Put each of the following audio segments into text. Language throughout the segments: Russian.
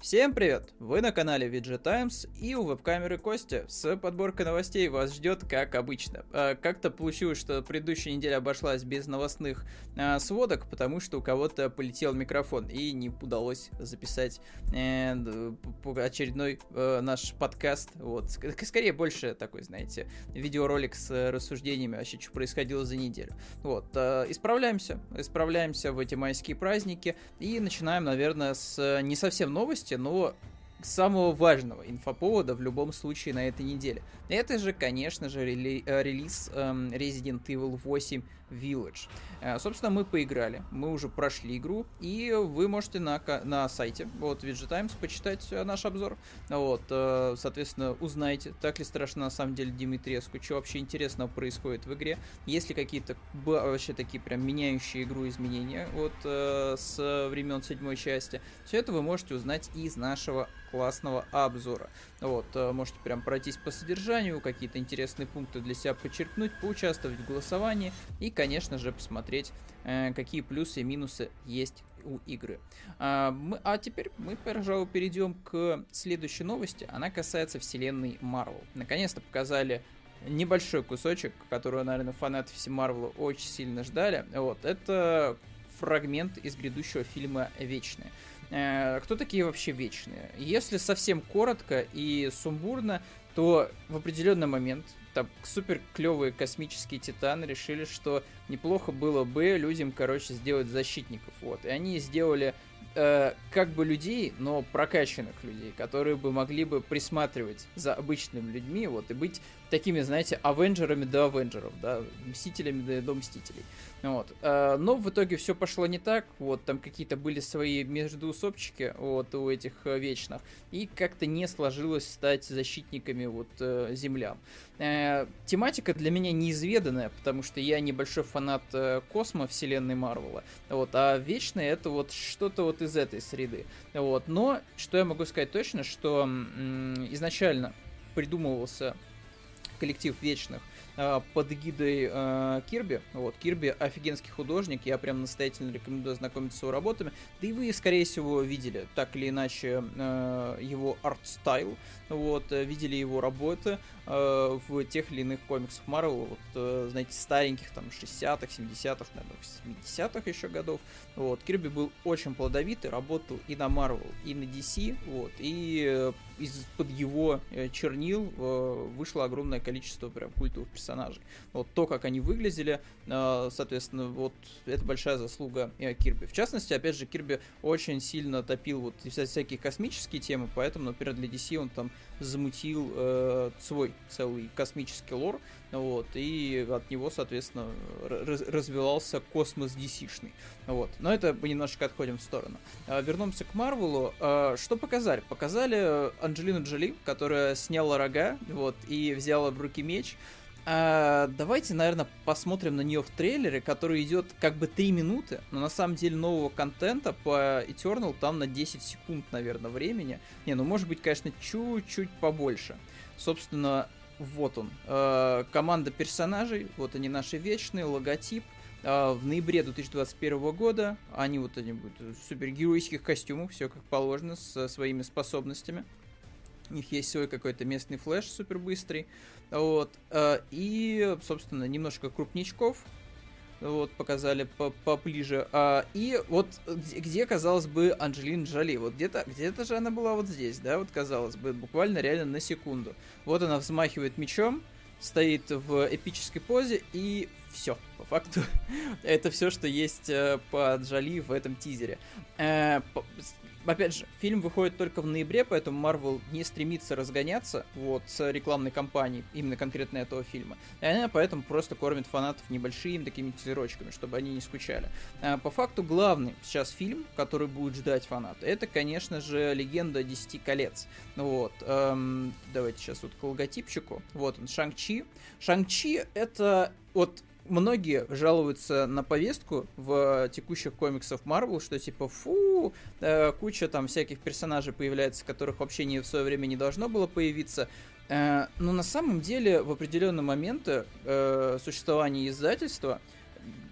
Всем привет! Вы на канале VG Times и у веб-камеры Костя с подборкой новостей вас ждет как обычно. А, как-то получилось, что предыдущая неделя обошлась без новостных а, сводок, потому что у кого-то полетел микрофон и не удалось записать э, очередной э, наш подкаст. Вот. Скорее больше такой, знаете, видеоролик с рассуждениями вообще, что происходило за неделю. Вот. Э, исправляемся, исправляемся в эти майские праздники и начинаем, наверное, с не совсем новости, новости, но самого важного инфоповода в любом случае на этой неделе. Это же, конечно же, рели- э, релиз эм, Resident Evil 8 Village. Э, собственно, мы поиграли, мы уже прошли игру, и вы можете на, на сайте, вот, VG Times, почитать э, наш обзор. Вот, э, соответственно, узнаете, так ли страшно на самом деле Димитреску, что вообще интересного происходит в игре, есть ли какие-то вообще такие прям меняющие игру изменения вот с времен седьмой части. Все это вы можете узнать из нашего классного обзора. Вот, можете прям пройтись по содержанию, какие-то интересные пункты для себя подчеркнуть, поучаствовать в голосовании и, конечно же, посмотреть, э, какие плюсы и минусы есть у игры. А, мы, а теперь мы, пожалуй, перейдем к следующей новости. Она касается вселенной Marvel. Наконец-то показали небольшой кусочек, который, наверное, фанаты все Марвела очень сильно ждали. Вот, это фрагмент из грядущего фильма «Вечные». Э, кто такие вообще Вечные? Если совсем коротко и сумбурно, то в определенный момент там супер клевые космические титаны решили, что неплохо было бы людям, короче, сделать защитников. Вот. И они сделали э, как бы людей, но прокачанных людей, которые бы могли бы присматривать за обычными людьми, вот, и быть такими, знаете, авенджерами до авенджеров, да, мстителями до, мстителей. Вот. Э, но в итоге все пошло не так, вот, там какие-то были свои междуусобчики, вот, у этих э, вечных, и как-то не сложилось стать защитниками, вот, э, землян. Э, тематика для меня неизведанная, потому что я небольшой фанат космо вселенной Марвела, вот, а вечные это вот что-то вот из этой среды, вот, но, что я могу сказать точно, что изначально придумывался коллектив вечных э, под эгидой э, Кирби. Вот, Кирби офигенский художник, я прям настоятельно рекомендую ознакомиться с его работами. Да и вы, скорее всего, видели так или иначе э, его art style, вот, видели его работы э, в тех или иных комиксах Марвел, вот, э, знаете, стареньких, там, 60-х, 70-х, наверное, 70-х еще годов. Вот, Кирби был очень плодовитый, работал и на Марвел, и на DC, вот, и э, из-под его э, чернил э, вышло огромное количество прям культовых персонажей. Вот то, как они выглядели, э, соответственно, вот это большая заслуга Кирби. В частности, опять же, Кирби очень сильно топил вот всякие космические темы, поэтому, например, для DC он там замутил э, свой целый космический лор, вот, и от него, соответственно, раз, развивался космос DC-шный, вот. Но это мы немножечко отходим в сторону. А, вернемся к Марвелу. А, что показали? Показали Анджелину Джоли, которая сняла рога, вот, и взяла в руки меч, а, давайте, наверное, посмотрим на нее в трейлере, который идет как бы 3 минуты, но на самом деле нового контента по Eternal там на 10 секунд, наверное, времени. Не, ну может быть, конечно, чуть-чуть побольше. Собственно, вот он. А, команда персонажей, вот они наши вечные, логотип. А, в ноябре 2021 года они вот они будут в супергеройских костюмах, все как положено, со своими способностями. У них есть свой какой-то местный флеш супер быстрый. Вот. Э, и, собственно, немножко крупничков. Вот, показали поближе. А, и вот где, где, казалось бы, Анджелина Джоли. Вот где-то где же она была вот здесь, да, вот казалось бы, буквально реально на секунду. Вот она взмахивает мечом, стоит в эпической позе, и все. По факту, это все, что есть э, по Джоли в этом тизере. Опять же, фильм выходит только в ноябре, поэтому Marvel не стремится разгоняться вот с рекламной кампанией именно конкретно этого фильма. И она поэтому просто кормит фанатов небольшими такими тизерочками, чтобы они не скучали. А, по факту главный сейчас фильм, который будет ждать фанаты, это, конечно же, «Легенда Десяти колец». Вот, эм, давайте сейчас вот к логотипчику. Вот он, Шанг-Чи. Шанг-Чи это вот многие жалуются на повестку в текущих комиксах Marvel, что типа фу, э, куча там всяких персонажей появляется, которых вообще не в свое время не должно было появиться. Э, но на самом деле в определенные моменты э, существования издательства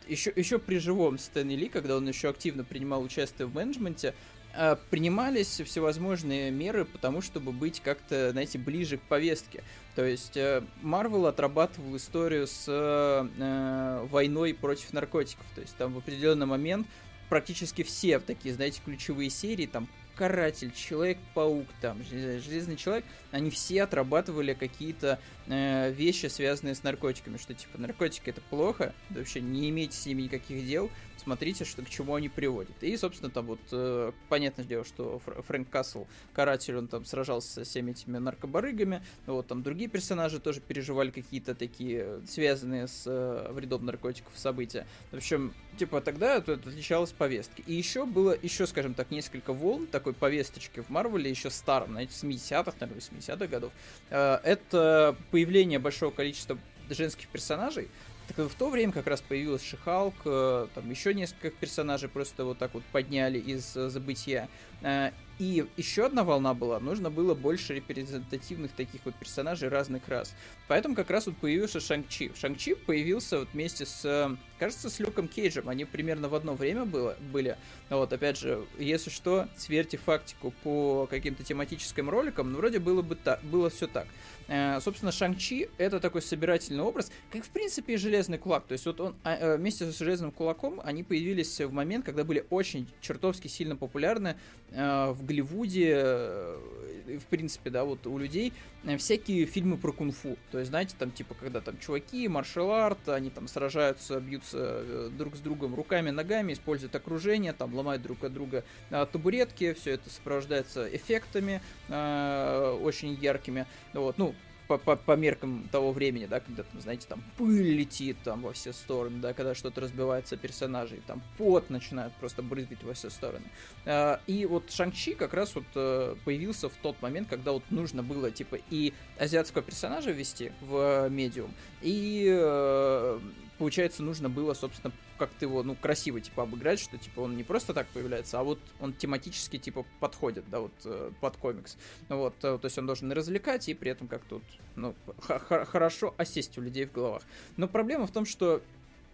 еще, еще при живом Стэнли Ли, когда он еще активно принимал участие в менеджменте, э, принимались всевозможные меры потому, чтобы быть как-то, знаете, ближе к повестке. То есть Марвел отрабатывал историю с э, войной против наркотиков. То есть там в определенный момент практически все такие, знаете, ключевые серии, там Каратель, Человек-паук, там, Железный Человек, они все отрабатывали какие-то э, вещи, связанные с наркотиками, что типа наркотики это плохо, да вообще не имейте с ними никаких дел, смотрите, что, к чему они приводят. И, собственно, там вот, э, понятное дело, что Фр- Фрэнк Касл, каратель, он там сражался со всеми этими наркобарыгами, вот там другие персонажи тоже переживали какие-то такие, связанные с э, вредом наркотиков события. В общем, типа тогда это отличалось повестки. И еще было, еще, скажем так, несколько волн такой повесточки в Марвеле, еще старом, знаете, 70-х, наверное, 80-х годов. Э, это появление большого количества женских персонажей, так в то время как раз появилась Шихалк, э, там еще несколько персонажей просто вот так вот подняли из э, забытия. Э, и еще одна волна была, нужно было больше репрезентативных таких вот персонажей разных рас. Поэтому как раз вот появился Шанг-Чи. Шанг-Чи появился вот вместе с, кажется, с Люком Кейджем. Они примерно в одно время было, были. Вот, опять же, если что, сверьте фактику по каким-то тематическим роликам, ну, вроде было бы так, было все так. Э, собственно, Шанг-Чи это такой собирательный образ, как, в принципе, и Железный Кулак. То есть вот он а, э, вместе с Железным Кулаком, они появились в момент, когда были очень чертовски сильно популярны э, в Голливуде, э, в принципе, да, вот у людей э, всякие фильмы про кунг-фу. То есть, знаете, там, типа, когда там чуваки, маршал-арт, они там сражаются, бьются друг с другом руками, ногами, используют окружение, там, ломают друг от друга табуретки, все это сопровождается эффектами очень яркими. Вот, ну, по, по, по меркам того времени, да, когда там, знаете, там пыль летит там во все стороны, да, когда что-то разбивается персонажей, там пот начинает просто брызгать во все стороны. А, и вот Шанг-Чи как раз вот э, появился в тот момент, когда вот нужно было, типа, и азиатского персонажа ввести в медиум, и э, получается, нужно было, собственно, как-то его, ну, красиво, типа, обыграть, что, типа, он не просто так появляется, а вот он тематически, типа, подходит, да, вот, э, под комикс. Вот, э, то есть он должен и развлекать, и при этом как-то, вот, ну, хорошо осесть у людей в головах. Но проблема в том, что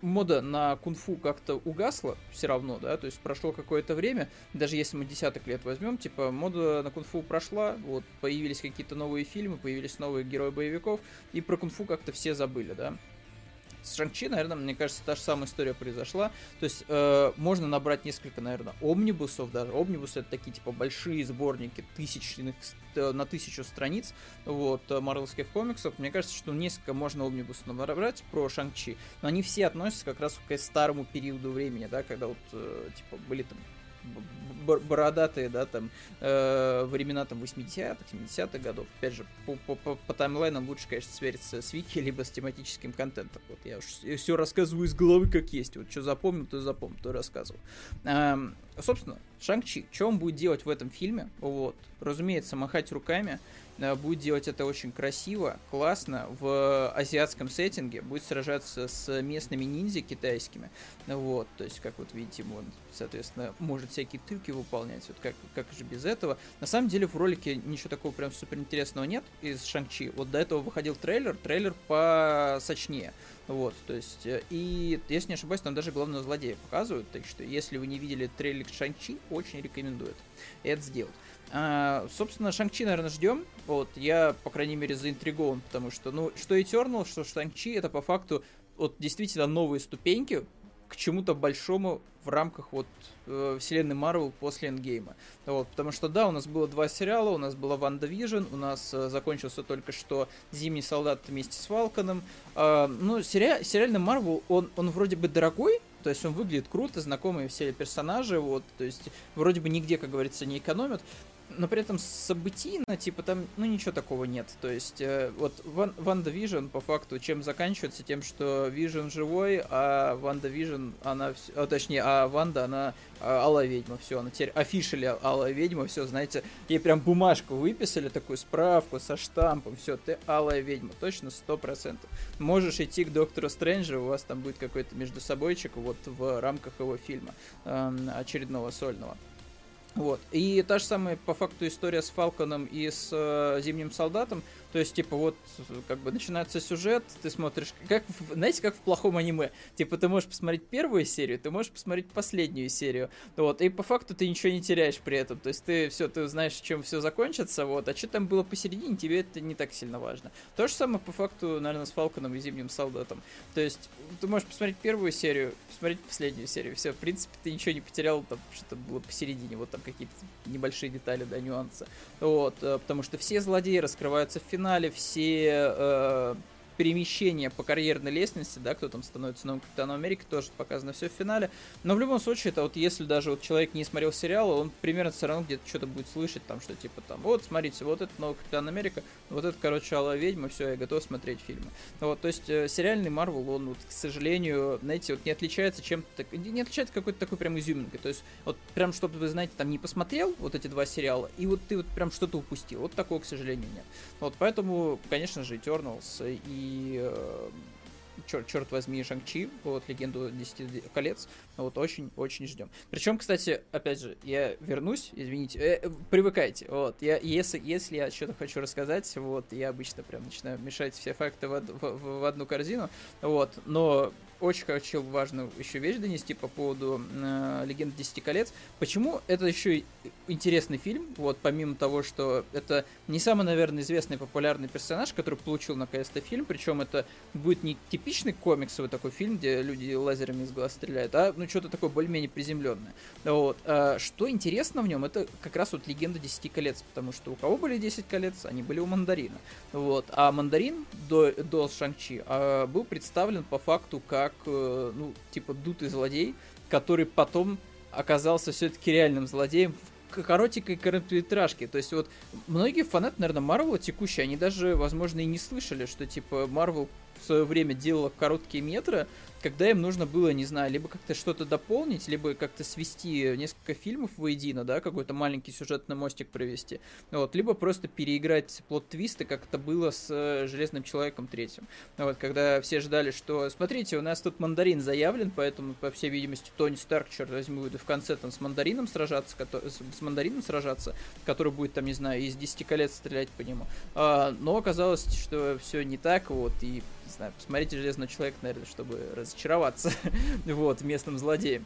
мода на кунг-фу как-то угасла все равно, да, то есть прошло какое-то время, даже если мы десяток лет возьмем, типа мода на кунг-фу прошла, вот появились какие-то новые фильмы, появились новые герои боевиков, и про кунг-фу как-то все забыли, да. С Шанг-Чи, наверное, мне кажется, та же самая история произошла. То есть э, можно набрать несколько, наверное, омнибусов даже. Омнибусы это такие, типа, большие сборники тысячных, э, на тысячу страниц, вот, э, марвелских комиксов. Мне кажется, что несколько можно омнибусов набрать про Шанг-Чи, но они все относятся как раз к старому периоду времени, да, когда вот, э, типа, были там бородатые, да, там, э, времена там 80-х, 70-х годов. Опять же, по, по, по, по таймлайнам лучше, конечно, свериться с вики, либо с тематическим контентом. Вот я уж все рассказываю из головы как есть. Вот что запомнил, то запомнил, то рассказывал. Эм, собственно, Шанг-Чи, что он будет делать в этом фильме? Вот, разумеется, махать руками, Э, будет делать это очень красиво, классно, в азиатском сеттинге, будет сражаться с местными ниндзя китайскими, вот, то есть, как вот видите, он, соответственно, может всякие трюки выполнять, вот как, как же без этого. На самом деле в ролике ничего такого прям супер интересного нет из Шанг-Чи, вот до этого выходил трейлер, трейлер посочнее, вот, то есть, э, и, если не ошибаюсь, там даже главного злодея показывают, так что, если вы не видели трейлер Шанг-Чи, очень рекомендую это сделать. А, собственно, Шанг-Чи, наверное, ждем. Вот, я, по крайней мере, заинтригован, потому что, ну, что Eternal, что Шанг-Чи, это по факту вот действительно новые ступеньки к чему-то большому в рамках вот э, вселенной Марвел после Эндгейма. Вот, потому что да, у нас было два сериала, у нас была Ванда Вижн, у нас э, закончился только что Зимний солдат вместе с Фалконом. Э, ну, сери- сериальный Марвел, он, он вроде бы дорогой, то есть он выглядит круто, знакомые все персонажи, вот, то есть вроде бы нигде, как говорится, не экономят, но при этом событийно, типа, там, ну, ничего такого нет. То есть, э, вот Ван, Ванда Вижн, по факту, чем заканчивается? Тем, что Вижн живой, а Ванда Вижн, она, а, точнее, а Ванда, она а, Алая Ведьма, все, она теперь officially Алая Ведьма, все, знаете, ей прям бумажку выписали, такую справку со штампом, все, ты Алая Ведьма, точно, сто процентов. Можешь идти к Доктору Стрэнджу, у вас там будет какой-то между собойчик вот в рамках его фильма э, очередного сольного. Вот. И та же самая, по факту, история с Фалконом и с э, Зимним Солдатом То есть, типа, вот, как бы начинается сюжет, ты смотришь, как, знаете, как в плохом аниме. Типа, ты можешь посмотреть первую серию, ты можешь посмотреть последнюю серию. Вот, и по факту ты ничего не теряешь при этом. То есть, ты все, ты знаешь, чем все закончится, вот, а что там было посередине, тебе это не так сильно важно. То же самое, по факту, наверное, с Фалконом и Зимним Солдатом. То есть, ты можешь посмотреть первую серию, посмотреть последнюю серию, все, в принципе, ты ничего не потерял, там, что-то было посередине, вот там какие-то небольшие детали, да, нюансы. Вот, э, потому что все злодеи раскрываются в финале, финале все э, перемещение по карьерной лестнице, да, кто там становится новым капитаном Америки, тоже показано все в финале. Но в любом случае, это вот если даже вот человек не смотрел сериал, он примерно все равно где-то что-то будет слышать, там, что типа там, вот, смотрите, вот это новый капитан Америка, вот это, короче, Алла Ведьма, все, я готов смотреть фильмы. Вот, то есть, э, сериальный Марвел, он, вот, к сожалению, знаете, вот не отличается чем-то, не отличается какой-то такой прям изюминкой. То есть, вот прям, чтобы вы, знаете, там не посмотрел вот эти два сериала, и вот ты вот прям что-то упустил. Вот такого, к сожалению, нет. Вот, поэтому, конечно же, Eternals и э, черт, черт возьми, Шанг-Чи, вот, Легенду Десяти колец, вот, очень-очень ждем. Причем, кстати, опять же, я вернусь, извините, э, привыкайте, вот, я, если, если я что-то хочу рассказать, вот, я обычно прям начинаю мешать все факты в, в, в одну корзину, вот, но очень хочу важную еще вещь донести по поводу э, Легенды Десяти колец. Почему это еще интересный фильм? Вот помимо того, что это не самый, наверное, известный популярный персонаж, который получил наконец-то фильм, причем это будет не типичный комиксовый такой фильм, где люди лазерами из глаз стреляют, а ну что-то такое более-менее приземленное. Вот. А, что интересно в нем, это как раз вот Легенда Десяти колец, потому что у кого были 10 колец, они были у Мандарина. Вот. А Мандарин до, до Шанг-Чи а, был представлен по факту как как, э, ну, типа, дутый злодей, который потом оказался все-таки реальным злодеем в коротенькой короткометражке. То есть вот многие фанаты, наверное, Марвела текущие, они даже, возможно, и не слышали, что, типа, Марвел свое время делала короткие метры, когда им нужно было, не знаю, либо как-то что-то дополнить, либо как-то свести несколько фильмов воедино, да, какой-то маленький сюжетный мостик провести, вот, либо просто переиграть плод-твисты, как это было с э, Железным Человеком третьим. Вот, когда все ждали, что, смотрите, у нас тут мандарин заявлен, поэтому, по всей видимости, Тони Старк, черт возьми, будет в конце там с мандарином сражаться, который, с, мандарином сражаться, который будет там, не знаю, из 10 колец стрелять по нему. А, но оказалось, что все не так, вот, и знаю, посмотрите Железного Человека, наверное, чтобы разочароваться вот, местным злодеем.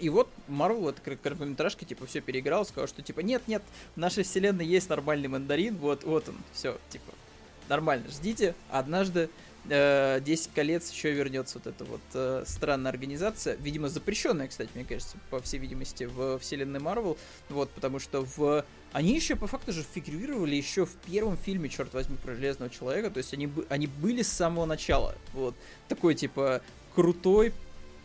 И вот Марвел, это короткометражка, типа, все переиграл, сказал, что, типа, нет-нет, в нашей вселенной есть нормальный мандарин, вот, вот он, все, типа, нормально, ждите, однажды э, 10 колец еще вернется вот эта вот э, странная организация, видимо, запрещенная, кстати, мне кажется, по всей видимости, в вселенной Марвел, вот, потому что в они еще по факту же фигурировали еще в первом фильме, черт возьми, про Железного Человека. То есть они, они были с самого начала. Вот. Такой, типа, крутой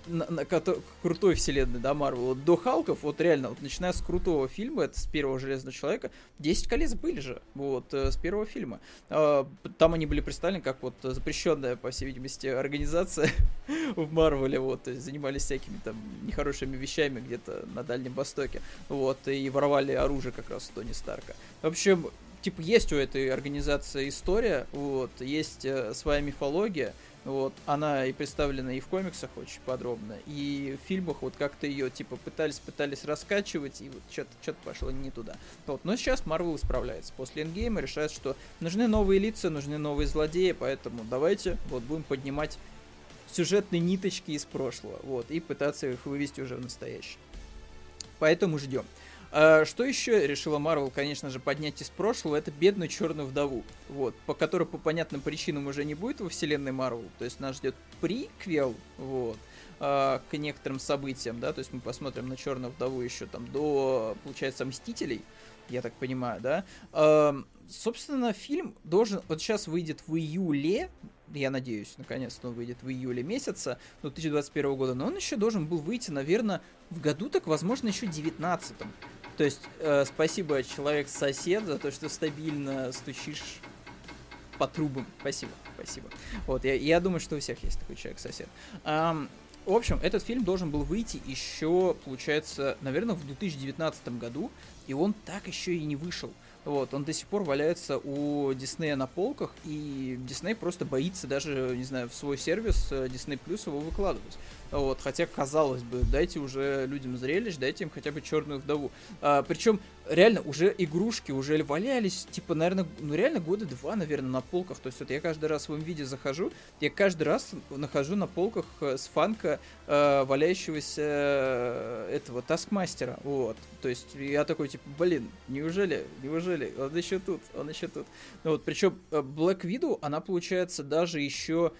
на, на, крутой вселенной, да, Марвел. Вот до Халков, вот реально, вот начиная с крутого фильма, это с первого Железного Человека, 10 колец были же, вот, э, с первого фильма. Э, там они были представлены как вот запрещенная, по всей видимости, организация в Марвеле, вот, то занимались всякими там нехорошими вещами где-то на Дальнем Востоке, вот, и воровали оружие как раз Тони Старка. В общем, типа, есть у этой организации история, вот, есть э, своя мифология, вот, она и представлена и в комиксах очень подробно, и в фильмах вот как-то ее типа пытались пытались раскачивать, и вот что-то что пошло не туда. Вот, но сейчас Марвел исправляется. После Эндгейма решает, что нужны новые лица, нужны новые злодеи, поэтому давайте вот будем поднимать сюжетные ниточки из прошлого, вот, и пытаться их вывести уже в настоящее. Поэтому ждем. А, что еще решила Марвел, конечно же, поднять из прошлого, это бедную черную вдову, вот, по которой по понятным причинам уже не будет во вселенной Марвел, то есть нас ждет приквел, вот, а, к некоторым событиям, да, то есть мы посмотрим на черную вдову еще там до, получается, Мстителей, я так понимаю, да. А, собственно, фильм должен, вот сейчас выйдет в июле, я надеюсь, наконец-то он выйдет в июле месяца 2021 года, но он еще должен был выйти, наверное, в году, так, возможно, еще 19-м. То есть, э, спасибо, человек-сосед, за то, что стабильно стучишь по трубам. Спасибо, спасибо. Вот, я, я думаю, что у всех есть такой человек-сосед. Um, в общем, этот фильм должен был выйти еще, получается, наверное, в 2019 году, и он так еще и не вышел. вот, он до сих пор валяется у Диснея на полках, и Дисней просто боится даже, не знаю, в свой сервис Disney Plus его выкладывать. Вот, хотя, казалось бы, дайте уже людям зрелищ, дайте им хотя бы черную вдову. А, причем, реально, уже игрушки уже валялись, типа, наверное, ну реально года два, наверное, на полках. То есть вот я каждый раз в им виде захожу, я каждый раз нахожу на полках э, с фанка э, валяющегося э, этого таскмастера. Вот. То есть я такой, типа, блин, неужели, неужели, он еще тут, он еще тут. Ну вот, причем э, Black Widow, она получается даже еще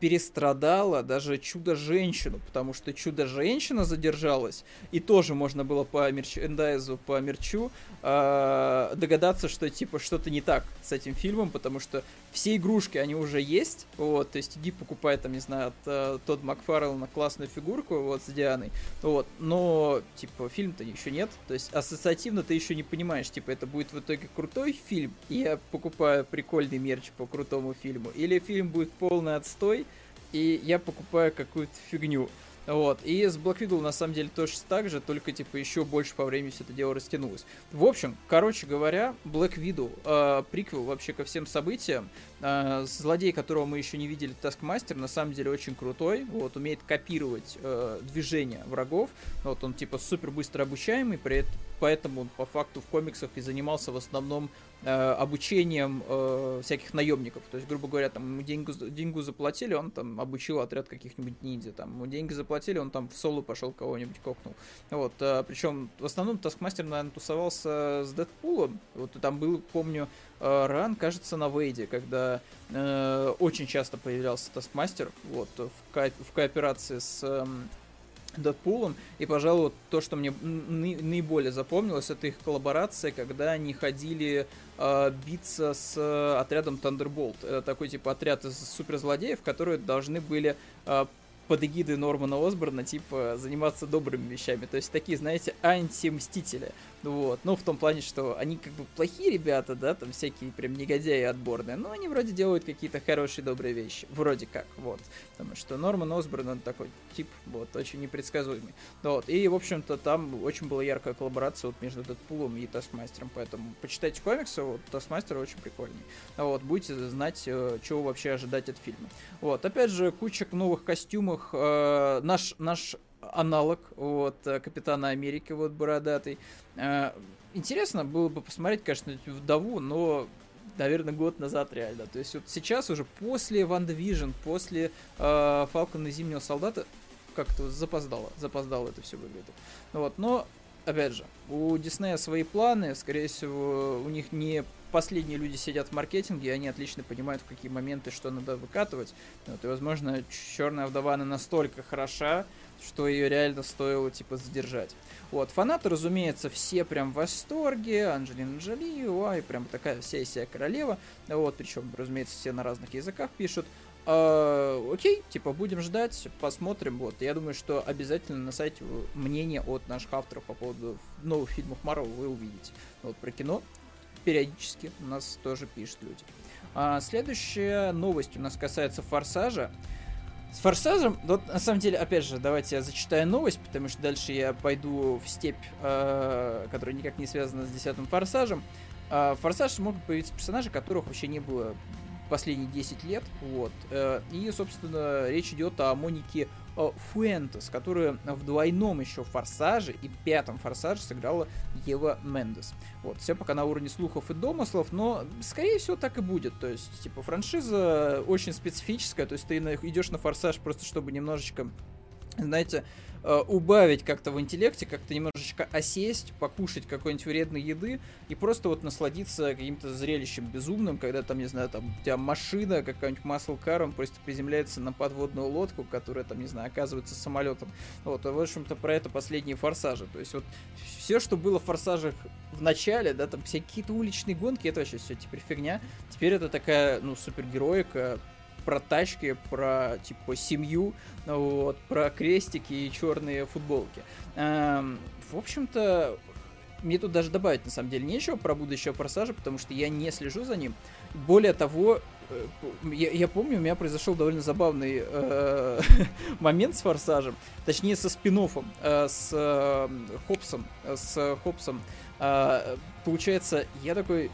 перестрадала даже Чудо-женщину, потому что Чудо-женщина задержалась, и тоже можно было по мерчендайзу, по мерчу э, догадаться, что типа что-то не так с этим фильмом, потому что все игрушки, они уже есть, вот, то есть иди покупай там, не знаю, от э, Тодд Макфарлана классную фигурку, вот, с Дианой, вот, но, типа, фильм-то еще нет, то есть ассоциативно ты еще не понимаешь, типа, это будет в итоге крутой фильм, и я покупаю прикольный мерч по крутому фильму, или фильм будет полный отстой, и я покупаю какую-то фигню. Вот. И с Black Widow на самом деле тоже так же, только типа еще больше по времени все это дело растянулось. В общем, короче говоря, Black Widow, э, приквел вообще ко всем событиям. Э, злодей, которого мы еще не видели, Таскмастер, на самом деле очень крутой. Вот, умеет копировать э, движения врагов. Вот он типа супер быстро обучаемый, при этом поэтому он по факту в комиксах и занимался в основном обучением э, всяких наемников. То есть, грубо говоря, там ему деньгу, деньгу заплатили, он там обучил отряд каких-нибудь ниндзя. Там ему деньги заплатили, он там в соло пошел кого-нибудь кокнул. Вот, э, причем в основном Таскмастер, наверное, тусовался с Дэдпулом. Вот там был, помню, э, ран, кажется, на Вейде, когда э, очень часто появлялся Таскмастер, вот, в, ко- в кооперации с... Э, Дэдпулом. И, пожалуй, то, что мне наиболее запомнилось, это их коллаборация, когда они ходили э, биться с отрядом Thunderbolt. Это такой типа отряд из суперзлодеев, которые должны были э, под эгидой Нормана Осборна, типа, заниматься добрыми вещами. То есть такие, знаете, анти-мстители. Вот. Ну, в том плане, что они как бы плохие ребята, да, там всякие прям негодяи отборные, но они вроде делают какие-то хорошие, добрые вещи. Вроде как, вот. Потому что Норман Осборн, он такой тип, вот, очень непредсказуемый. Вот. И, в общем-то, там очень была яркая коллаборация вот между Дэдпулом и Таскмастером, поэтому почитайте комиксы, вот, Таскмастер очень прикольный. Вот, будете знать, э, чего вообще ожидать от фильма. Вот, опять же, куча новых костюмов. Э, наш, наш аналог вот Капитана Америки, вот бородатый. Э, интересно было бы посмотреть, конечно, вдову, но наверное, год назад реально. То есть вот сейчас уже после Ван Division, после э, Фалкона Зимнего Солдата как-то запоздало, запоздало это все выглядит. Вот, но опять же, у Диснея свои планы, скорее всего, у них не последние люди сидят в маркетинге, и они отлично понимают, в какие моменты что надо выкатывать. Вот, и, возможно, Черная вдова она настолько хороша, что ее реально стоило, типа, задержать. Вот, фанаты, разумеется, все прям в восторге, Анджелина Джоли, ой, прям такая вся вся королева, вот, причем, разумеется, все на разных языках пишут. А, окей, типа, будем ждать, посмотрим, вот, я думаю, что обязательно на сайте мнение от наших авторов по поводу новых фильмов Марвел вы увидите. Вот, про кино периодически у нас тоже пишут люди. А, следующая новость у нас касается Форсажа. С Форсажем, вот на самом деле, опять же, давайте я зачитаю новость, потому что дальше я пойду в степь, э, которая никак не связана с десятым Форсажем. Э, в Форсаже могут появиться персонажи, которых вообще не было последние 10 лет, вот. Э, и, собственно, речь идет о Монике Э, Фуэнтес, которая в двойном еще форсаже и пятом форсаже сыграла Ева Мендес. Вот, все пока на уровне слухов и домыслов, но скорее всего так и будет. То есть, типа, франшиза очень специфическая, то есть ты идешь на форсаж просто чтобы немножечко знаете, Э, убавить как-то в интеллекте, как-то немножечко осесть, покушать какой-нибудь вредной еды и просто вот насладиться каким-то зрелищем безумным, когда там, не знаю, там у тебя машина, какая-нибудь он просто приземляется на подводную лодку, которая там, не знаю, оказывается самолетом. Вот, и, в общем-то, про это последние форсажи. То есть вот все, что было в форсажах в начале, да, там все какие-то уличные гонки, это вообще все теперь фигня. Теперь это такая, ну, супергероика, про тачки, про типа семью, вот, про крестики и черные футболки. Эм, в общем-то, мне тут даже добавить на самом деле нечего про будущего форсажа, потому что я не слежу за ним. Более того, э, я, я помню, у меня произошел довольно забавный э, момент с форсажем, точнее со спин э, с э, Хопсом, с Хопсом А, получается, я такой э,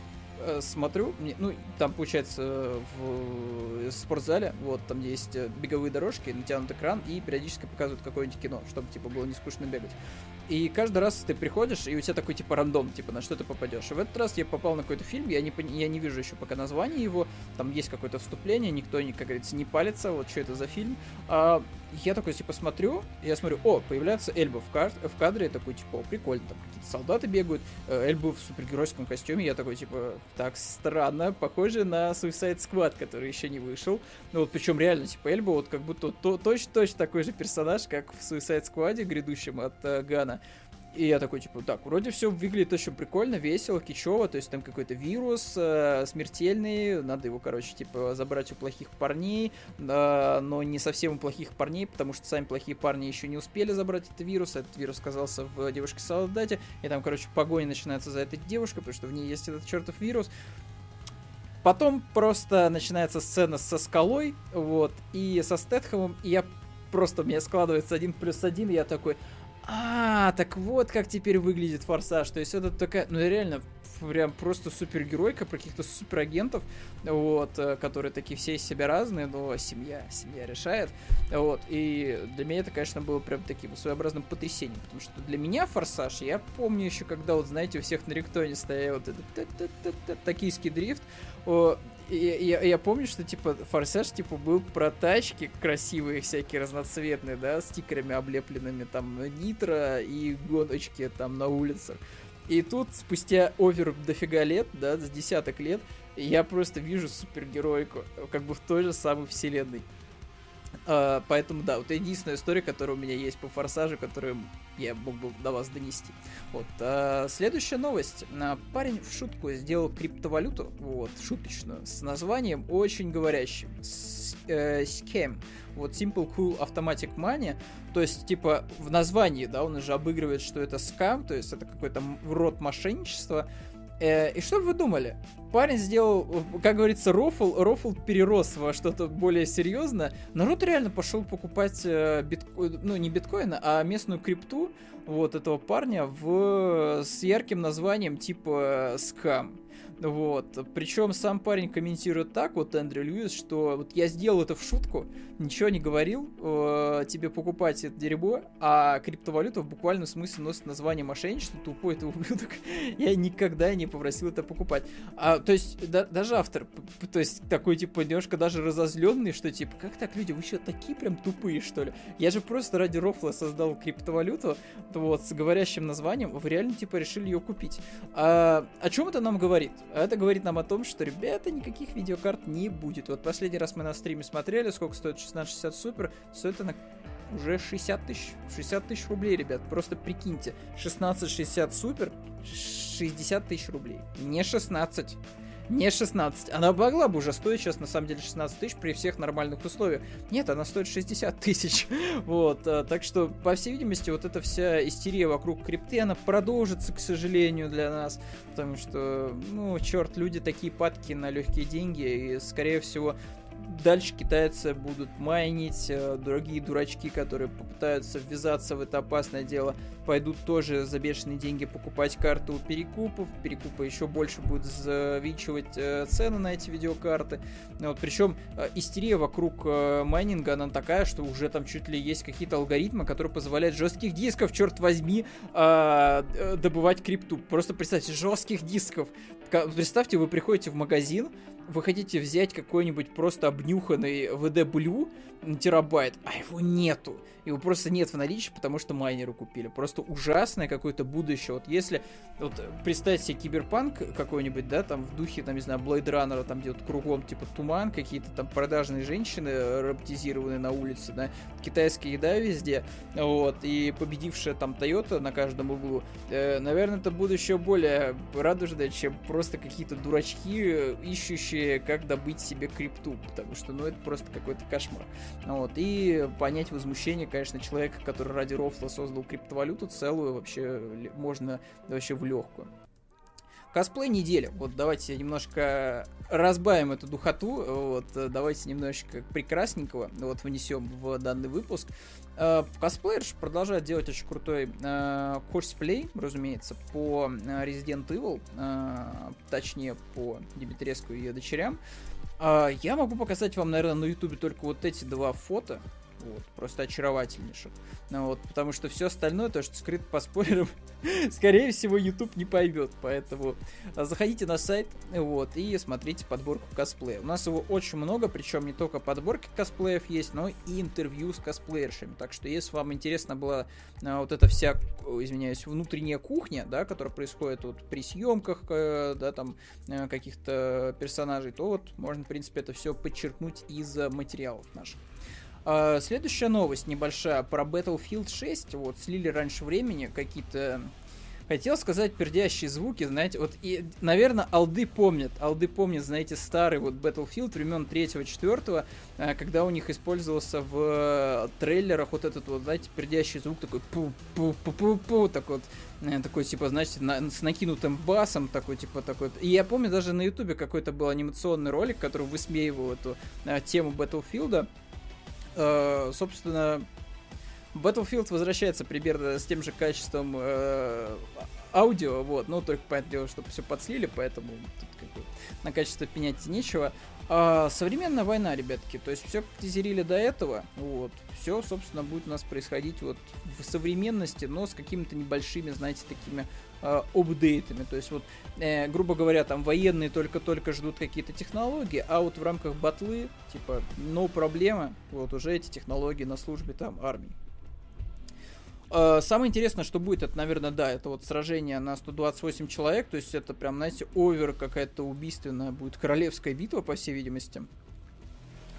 смотрю, мне, ну, там, получается, в спортзале, вот, там есть э, беговые дорожки, натянут экран, и периодически показывают какое-нибудь кино, чтобы, типа, было не скучно бегать. И каждый раз ты приходишь, и у тебя такой, типа, рандом, типа, на что ты попадешь. И в этот раз я попал на какой-то фильм, я не, я не вижу еще пока название его, там есть какое-то вступление, никто, не, как говорится, не палится, вот что это за фильм. А, я такой, типа, смотрю, я смотрю, о, появляется Эльба в, кар в кадре, я такой, типа, о, прикольно, там какие-то солдаты бегают, э, Эльба в супергеройском костюме, я такой, типа, так странно, похоже на Suicide Squad, который еще не вышел. Ну вот, причем реально, типа, Эльба вот как будто точно-точно такой же персонаж, как в Suicide Squad грядущем от э, Гана. И я такой, типа, так, вроде все выглядит очень прикольно, весело, кичево, то есть там какой-то вирус э, смертельный, надо его, короче, типа, забрать у плохих парней, э, но не совсем у плохих парней, потому что сами плохие парни еще не успели забрать этот вирус, этот вирус оказался в девушке-солдате, и там, короче, погоня начинается за этой девушкой, потому что в ней есть этот чертов вирус. Потом просто начинается сцена со скалой, вот, и со Стэтхэмом, и я просто, у меня складывается один плюс один, и я такой, а, так вот как теперь выглядит Форсаж. То есть это такая, ну реально, прям просто супергеройка про каких-то суперагентов, вот, э, которые такие все из себя разные, но семья, семья решает, вот, и для меня это, конечно, было прям таким своеобразным потрясением, потому что для меня Форсаж, я помню еще, когда, вот, знаете, у всех на Риктоне стоял вот этот токийский дрифт, я, я, помню, что, типа, Форсаж, типа, был про тачки красивые, всякие разноцветные, да, стикерами облепленными, там, нитро и гоночки там на улицах. И тут, спустя овер дофига лет, да, с десяток лет, я просто вижу супергеройку, как бы в той же самой вселенной. Uh, поэтому, да, вот единственная история, которая у меня есть по форсажу, которую я мог бы до вас донести. Вот. Uh, следующая новость. Uh, парень в шутку сделал криптовалюту, вот, шуточную, с названием очень говорящим. Scam. Вот Simple Cool Automatic Money. То есть, типа, в названии, да, он уже обыгрывает, что это скам, то есть это какой-то род мошенничества. Э, и что вы думали? Парень сделал, как говорится, рофл, рофл перерос во что-то более серьезное. Народ реально пошел покупать э, биткоин, ну не биткоина, а местную крипту вот этого парня в, с ярким названием типа скам. Вот. Причем сам парень комментирует так, вот Эндрю Льюис, что вот я сделал это в шутку, ничего не говорил, э, тебе покупать это дерьмо, а криптовалюта в буквальном смысле носит название мошенничества, тупой это ублюдок. я никогда не попросил это покупать. А, то есть, да, даже автор, то есть, такой, типа, немножко даже разозленный, что, типа, как так, люди, вы что, такие прям тупые, что ли? Я же просто ради рофла создал криптовалюту, вот, с говорящим названием, вы реально, типа, решили ее купить. А, о чем это нам говорит? Это говорит нам о том, что, ребята, никаких видеокарт не будет. Вот последний раз мы на стриме смотрели, сколько стоит 1660 Super, стоит она уже 60 тысяч. 60 тысяч рублей, ребят. Просто прикиньте. 1660 Super, 60 тысяч рублей. Не 16. Не 16. Она могла бы уже стоить сейчас, на самом деле, 16 тысяч при всех нормальных условиях. Нет, она стоит 60 тысяч. вот. А, так что, по всей видимости, вот эта вся истерия вокруг крипты, она продолжится, к сожалению, для нас. Потому что, ну, черт, люди такие падки на легкие деньги. И, скорее всего, дальше китайцы будут майнить, э, другие дурачки, которые попытаются ввязаться в это опасное дело, пойдут тоже за бешеные деньги покупать карту перекупов, перекупы еще больше будут завинчивать э, цены на эти видеокарты. Вот, причем э, истерия вокруг майнинга, она такая, что уже там чуть ли есть какие-то алгоритмы, которые позволяют жестких дисков, черт возьми, добывать крипту. Просто представьте, жестких дисков. Представьте, вы приходите в магазин, вы хотите взять какой-нибудь просто обнюханный VD Blue терабайт, а его нету. Его просто нет в наличии, потому что майнеры купили. Просто ужасное какое-то будущее. Вот если вот представьте себе киберпанк какой-нибудь, да, там в духе, там, не знаю, Blade Runner, там где вот кругом типа туман, какие-то там продажные женщины роботизированные на улице, да, китайская еда везде, вот, и победившая там Toyota на каждом углу. Э, наверное, это будущее более радужное, чем просто какие-то дурачки, ищущие, как добыть себе крипту, потому что, ну, это просто какой-то кошмар. Вот, и понять возмущение, конечно, человека, который ради рофла создал криптовалюту целую, вообще можно вообще в легкую. Косплей недели. Вот давайте немножко разбавим эту духоту. Вот давайте немножечко прекрасненького вот внесем в данный выпуск. Э, косплеер продолжает делать очень крутой э, косплей, разумеется, по э, Resident Evil, точнее по Димитреску и ее дочерям. Я могу показать вам, наверное, на ютубе только вот эти два фото. Вот, просто очаровательнейших. Ну, вот, потому что все остальное, то, что скрыто по спойлерам, скорее всего, YouTube не поймет. Поэтому а, заходите на сайт вот, и смотрите подборку косплея. У нас его очень много, причем не только подборки косплеев есть, но и интервью с косплеершами. Так что, если вам интересна была а, вот эта вся, извиняюсь, внутренняя кухня, да, которая происходит вот при съемках, э, да, там, э, каких-то персонажей, то вот можно, в принципе, это все подчеркнуть из материалов наших. А, следующая новость небольшая про Battlefield 6. Вот, слили раньше времени какие-то... Хотел сказать пердящие звуки, знаете, вот, и, наверное, алды помнят, алды помнят, знаете, старый вот Battlefield времен 3-4, а, когда у них использовался в трейлерах вот этот вот, знаете, пердящий звук такой пу-пу-пу-пу-пу, такой вот, э, такой, типа, знаете, на, с накинутым басом, такой, типа, такой. И я помню, даже на ютубе какой-то был анимационный ролик, который высмеивал эту а, тему Battlefield, э, собственно, Battlefield возвращается примерно с тем же качеством э, аудио, вот, ну, только, понятное дело, чтобы все подслили, поэтому тут как бы на качество пенять нечего. А современная война, ребятки, то есть все тизерили до этого, вот, все, собственно, будет у нас происходить вот в современности, но с какими-то небольшими, знаете, такими э, апдейтами. То есть вот, э, грубо говоря, там военные только-только ждут какие-то технологии, а вот в рамках батлы, типа, no проблема, вот уже эти технологии на службе там армии. Э, самое интересное, что будет, это, наверное, да, это вот сражение на 128 человек, то есть это прям, знаете, овер какая-то убийственная будет королевская битва, по всей видимости.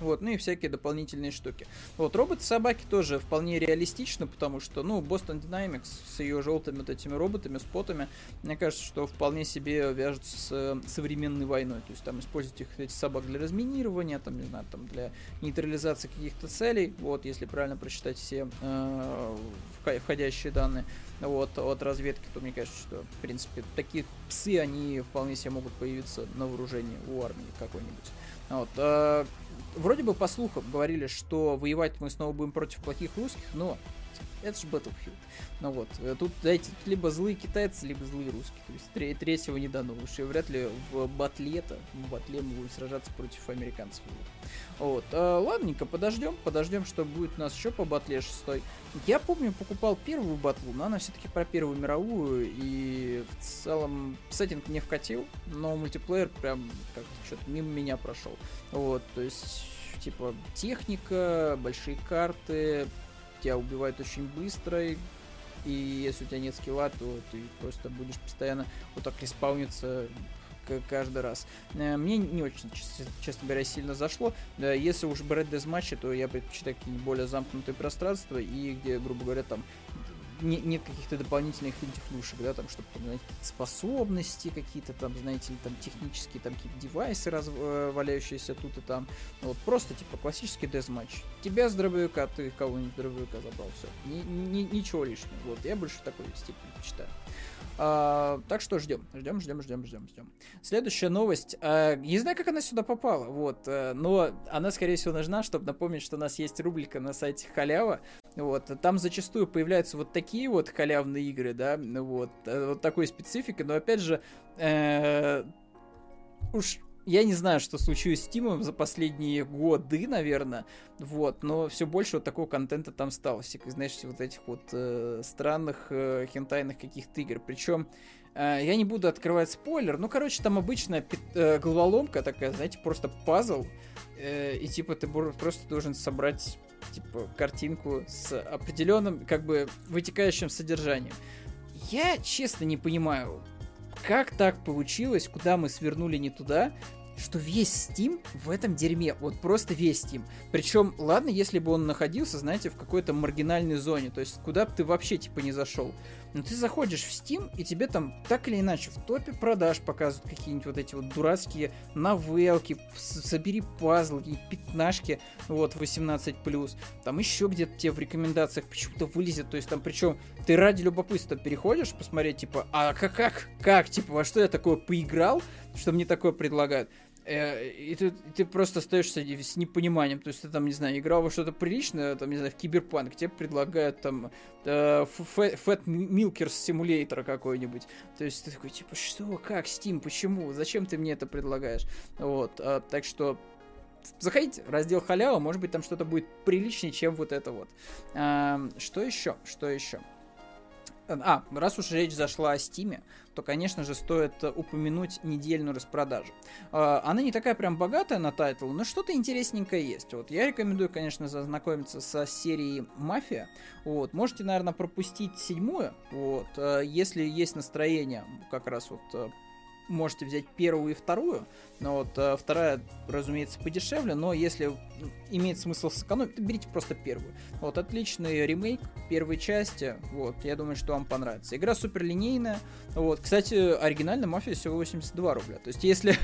Вот, ну и всякие дополнительные штуки. Вот, роботы-собаки тоже вполне реалистичны, потому что, ну, Boston Dynamics с ее желтыми вот этими роботами, спотами, мне кажется, что вполне себе вяжется с э, современной войной. То есть там используют их, эти собак для разминирования, там, не знаю, там для нейтрализации каких-то целей, вот, если правильно прочитать все э, входящие данные вот, от разведки, то мне кажется, что, в принципе, такие псы, они вполне себе могут появиться на вооружении у армии какой-нибудь. Вот, э, вроде бы по слухам говорили, что воевать мы снова будем против плохих русских, но это же Battlefield. Ну вот, э, тут, знаете, тут либо злые китайцы, либо злые русские. То есть тре- третьего не дано. Уж и вряд ли в батле-то, в батле мы будем сражаться против американцев. Вот. А, ладненько, подождем, подождем, что будет у нас еще по батле шестой. Я помню, покупал первую батлу, но она все-таки про Первую мировую, и в целом сеттинг не вкатил, но мультиплеер прям как-то что-то мимо меня прошел. Вот, то есть типа техника, большие карты, тебя убивают очень быстро, и, если у тебя нет скилла, то ты просто будешь постоянно вот так респауниться каждый раз. Э, мне не очень, честно говоря, сильно зашло. Если уж брать дезматчи, то я предпочитаю какие-нибудь более замкнутые пространства и где, грубо говоря, там не, нет каких-то дополнительных финтифлюшек, да, там, чтобы, там, знаете, способности какие-то там, знаете, там, технические там какие-то девайсы, раз, э, тут и там. Вот просто, типа, классический дезматч. Тебя с дробовика, ты кого-нибудь дробовика забрал, все. Ни, ни, ничего лишнего. Вот, я больше такой стиль предпочитаю. А, так что ждем, ждем, ждем, ждем, ждем, ждем. Следующая новость. А, не знаю, как она сюда попала, вот, а, но она, скорее всего, нужна, чтобы напомнить, что у нас есть рубрика на сайте Халява. Вот, там зачастую появляются вот такие вот халявные игры, да, вот, э, вот такой спецификой, но опять же, э, уж я не знаю, что случилось с Тимом за последние годы, наверное, вот, но все больше вот такого контента там стало, всяких, знаешь, вот этих вот э, странных э, хентайных каких-то игр, причем э, я не буду открывать спойлер, ну, короче, там обычная э, головоломка такая, знаете, просто пазл, э, и типа ты просто должен собрать, типа, картинку с определенным, как бы, вытекающим содержанием. Я, честно, не понимаю, как так получилось, куда мы свернули не туда, что весь Steam в этом дерьме, вот просто весь Steam. Причем, ладно, если бы он находился, знаете, в какой-то маргинальной зоне, то есть куда бы ты вообще типа не зашел. Но ты заходишь в Steam, и тебе там так или иначе в топе продаж показывают какие-нибудь вот эти вот дурацкие новелки, собери пазлы, какие-нибудь пятнашки, вот, 18+. Там еще где-то тебе в рекомендациях почему-то вылезет, то есть там причем ты ради любопытства переходишь посмотреть, типа, а как, как, как, типа, во что я такое поиграл, что мне такое предлагают. Э, и ты, ты просто остаешься с непониманием. То есть ты там, не знаю, играл во что-то приличное, там, не знаю, в киберпанк, тебе предлагают там э, Fat Milkers Simulator какой-нибудь. То есть ты такой, типа, что, как, Steam, почему, зачем ты мне это предлагаешь? Вот, а, так что заходите, раздел халява, может быть, там что-то будет приличнее, чем вот это вот. А, что еще? Что еще? А, раз уж речь зашла о Стиме, то, конечно же, стоит упомянуть недельную распродажу. А, она не такая прям богатая на title, но что-то интересненькое есть. Вот я рекомендую, конечно, зазнакомиться со серией Мафия. Вот, можете, наверное, пропустить седьмую. Вот, а, если есть настроение, как раз вот а, можете взять первую и вторую. Но вот а, вторая, разумеется, подешевле, но если имеет смысл сэкономить, то берите просто первую. Вот, отличный ремейк первой части, вот, я думаю, что вам понравится. Игра супер линейная, вот, кстати, оригинальная Мафия всего 82 рубля, то есть, если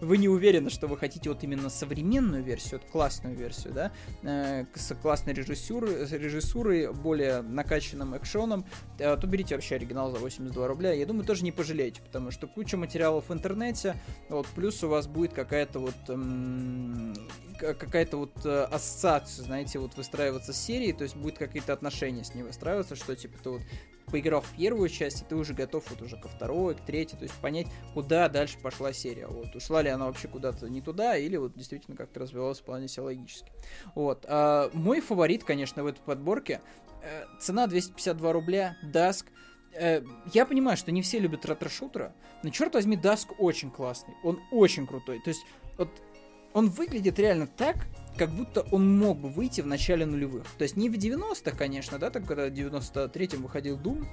вы не уверены, что вы хотите вот именно современную версию, вот классную версию, да, э, с классной режиссурой, режиссурой, более накачанным экшоном, э, то берите вообще оригинал за 82 рубля, я думаю, тоже не пожалеете, потому что куча материалов в интернете, вот, плюс у вас будет какая-то вот эм, какая-то вот э, ассоциация, знаете, вот выстраиваться с серией, то есть будет какие-то отношения с ней выстраиваться, что типа ты вот поиграл в первую часть, и ты уже готов вот уже ко второй, к третьей, то есть понять, куда дальше пошла серия. Вот, ушла ли она вообще куда-то не туда, или вот действительно как-то развивалась вполне себе логически. Вот. А, мой фаворит, конечно, в этой подборке, э, цена 252 рубля, Dusk, э, я понимаю, что не все любят ретро-шутеры, но черт возьми, Dusk очень классный, он очень крутой. То есть, вот он выглядит реально так, как будто он мог бы выйти в начале нулевых. То есть не в 90-х, конечно, да, так когда в 93-м выходил Doom,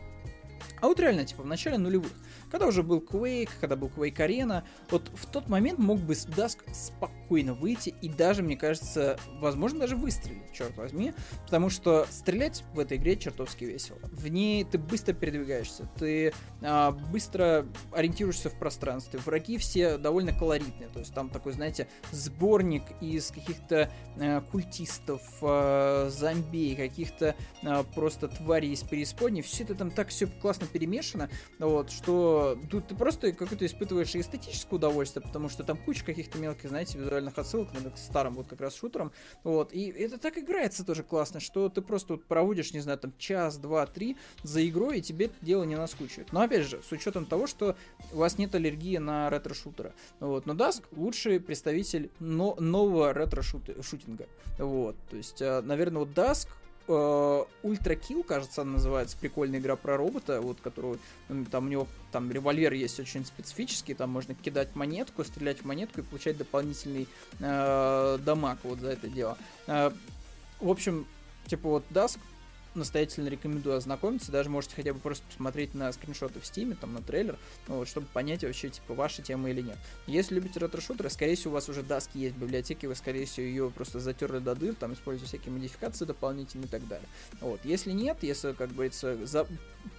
а вот реально, типа, в начале нулевых. Когда уже был Quake, когда был Quake Arena, вот в тот момент мог бы Dusk спокойно выйти и даже, мне кажется, возможно, даже выстрелить, черт возьми, потому что стрелять в этой игре чертовски весело. В ней ты быстро передвигаешься, ты а, быстро ориентируешься в пространстве, враги все довольно колоритные, то есть там такой, знаете, сборник из каких-то а, культистов, а, зомби, каких-то а, просто тварей из преисподней, все это там так все классно перемешано, вот, что тут ты просто какое-то испытываешь эстетическое удовольствие, потому что там куча каких-то мелких, знаете, визуальных отсылок к старым вот как раз шутерам, вот, и это так играется тоже классно, что ты просто вот проводишь, не знаю, там час, два, три за игрой, и тебе это дело не наскучивает. Но опять же, с учетом того, что у вас нет аллергии на ретро-шутера, вот, но Dusk лучший представитель но нового ретро-шутинга, вот, то есть, а, наверное, вот Dusk Ультра э, Kill, кажется, она называется, прикольная игра про робота, вот, которую, там у него, там револьвер есть очень специфический, там можно кидать монетку, стрелять в монетку и получать дополнительный э, дамаг вот за это дело. Э, в общем, типа вот Dusk настоятельно рекомендую ознакомиться. Даже можете хотя бы просто посмотреть на скриншоты в стиме, там на трейлер, ну, вот, чтобы понять вообще, типа, ваша тема или нет. Если любите ретро-шутеры, скорее всего, у вас уже даски есть в библиотеке, вы, скорее всего, ее просто затерли до дыр, там используя всякие модификации дополнительные и так далее. Вот. Если нет, если, как говорится, за...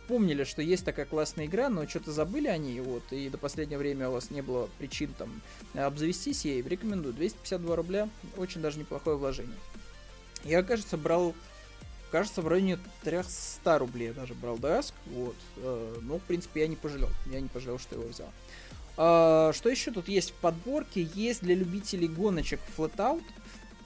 помнили, что есть такая классная игра, но что-то забыли о ней, вот, и до последнего времени у вас не было причин там обзавестись ей, рекомендую. 252 рубля, очень даже неплохое вложение. Я, кажется, брал кажется, в районе 300 рублей я даже брал Даск, вот, э, ну, в принципе, я не пожалел, я не пожалел, что его взял. А, что еще тут есть в подборке? Есть для любителей гоночек Flatout,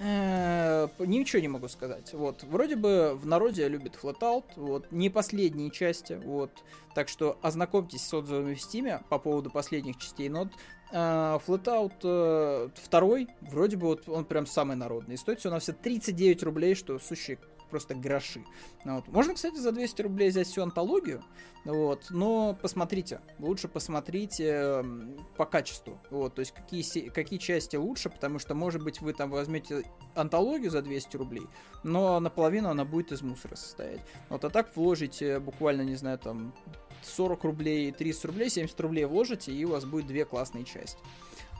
э, ничего не могу сказать. Вот, вроде бы в народе любят Flatout, вот, не последние части, вот, так что ознакомьтесь с отзывами в Steam по поводу последних частей, но Uh, Flatout uh, второй, вроде бы вот он прям самый народный. Стоит все на все 39 рублей, что сущий просто гроши. Вот. Можно, кстати, за 200 рублей взять всю антологию, вот, но посмотрите, лучше посмотрите по качеству, вот, то есть какие, какие части лучше, потому что, может быть, вы там возьмете антологию за 200 рублей, но наполовину она будет из мусора состоять. Вот, а так вложите буквально, не знаю, там 40 рублей, 30 рублей, 70 рублей вложите, и у вас будет две классные части.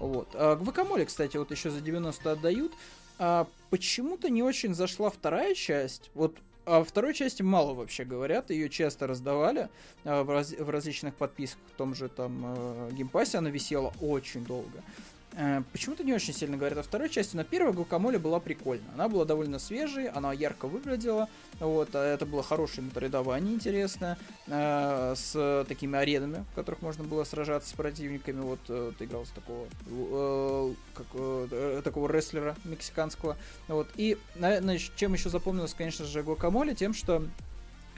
Вот. А Guacamelee, кстати, вот еще за 90 отдают. А почему-то не очень зашла вторая часть. Вот а второй части мало вообще говорят, ее часто раздавали а, в, раз, в различных подписках, в том же там э, геймпассе она висела очень долго. Э, почему-то не очень сильно говорят о второй части, но первая Guacamelee была прикольная. Она была довольно свежей, она ярко выглядела, вот, а это было хорошее метаридование интересное, э, с такими аренами, в которых можно было сражаться с противниками. Вот э, ты играл с такого, э, как, э, такого рестлера мексиканского. Вот. И, наверное, чем еще запомнилось, конечно же, Гукамоле, тем, что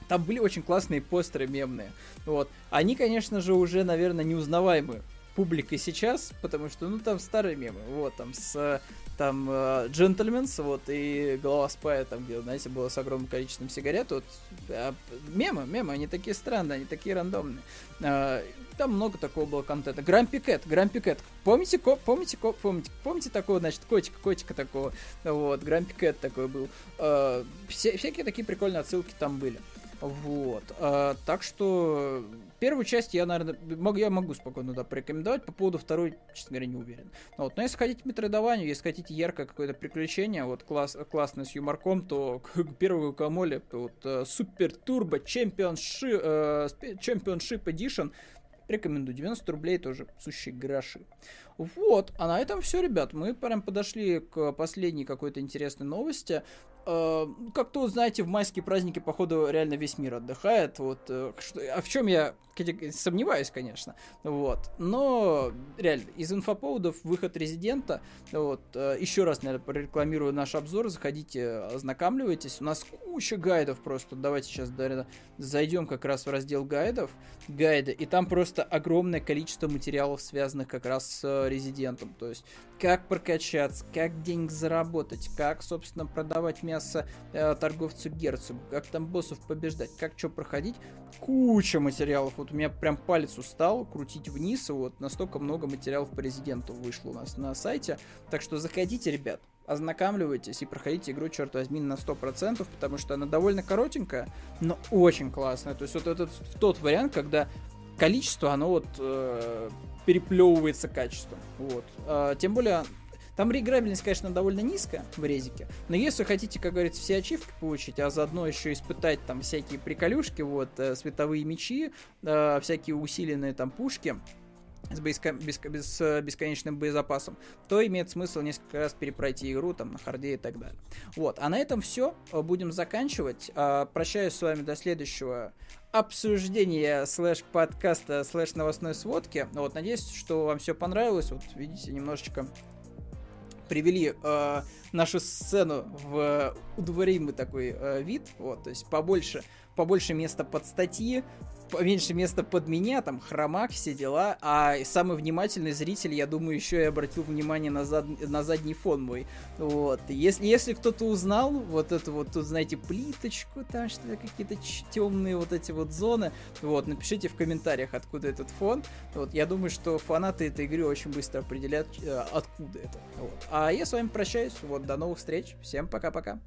там были очень классные постеры мемные. Вот. Они, конечно же, уже, наверное, неузнаваемые публикой сейчас, потому что, ну, там старые мемы, вот, там, с, там, Джентльменс, uh, вот, и голова спая, там, где, знаете, было с огромным количеством сигарет, вот, а, мемы, мемы, они такие странные, они такие рандомные. Uh, там много такого было контента. Грампи Кэт, Грампи Кэт. Помните, ко, помните, ко, помните, помните такого, значит, котика, котика такого, вот, Грампи Кэт такой был. Uh, все, всякие такие прикольные отсылки там были. Вот. А, так что первую часть я, наверное, могу, я могу спокойно да, порекомендовать. По поводу второй, честно говоря, не уверен. Вот. Но если хотите метроидованию, если хотите яркое какое-то приключение, вот класс, классное с юморком, то к первому Камоле, вот э, Супер Турбо Championship, э, Championship рекомендую. 90 рублей тоже сущие гроши. Вот, а на этом все, ребят. Мы прям подошли к последней какой-то интересной новости. Э, как-то, знаете, в майские праздники, походу, реально весь мир отдыхает. Вот, э, что, а в чем я сомневаюсь, конечно. Вот. Но реально, из инфоповодов выход резидента. Вот. Э, еще раз, наверное, прорекламирую наш обзор. Заходите, ознакомливайтесь. У нас куча гайдов просто. Давайте сейчас, наверное, зайдем как раз в раздел гайдов. Гайды. И там просто огромное количество материалов, связанных как раз с резидентом. То есть, как прокачаться, как денег заработать, как, собственно, продавать мясо э, торговцу герцогу, как там боссов побеждать, как что проходить. Куча материалов. Вот у меня прям палец устал крутить вниз, вот настолько много материалов по резиденту вышло у нас на сайте. Так что заходите, ребят, ознакомливайтесь и проходите игру, черт возьми, на 100%, потому что она довольно коротенькая, но очень классная. То есть вот этот тот вариант, когда количество, оно вот э, переплевывается качеством. Вот. А, тем более, там реиграбельность, конечно, довольно низкая в резике, но если хотите, как говорится, все ачивки получить, а заодно еще испытать там всякие приколюшки, вот, э, световые мечи, э, всякие усиленные там пушки, с, беско- беско- без, бесконечным боезапасом, то имеет смысл несколько раз перепройти игру там на харде и так далее. Вот, а на этом все. Будем заканчивать. А, прощаюсь с вами до следующего обсуждения слэш подкаста слэш новостной сводки. Вот, надеюсь, что вам все понравилось. Вот, видите, немножечко привели э, нашу сцену в удобоваримый такой э, вид. Вот, то есть побольше, побольше места под статьи, поменьше места под меня, там хромак, все дела. А самый внимательный зритель, я думаю, еще и обратил внимание на, зад... на задний фон мой. Вот. Если, если кто-то узнал вот эту вот, тут, знаете, плиточку, там что-то какие-то темные вот эти вот зоны, вот, напишите в комментариях, откуда этот фон. Вот, я думаю, что фанаты этой игры очень быстро определят, э, откуда это. Вот. А я с вами прощаюсь. Вот, до новых встреч. Всем пока-пока.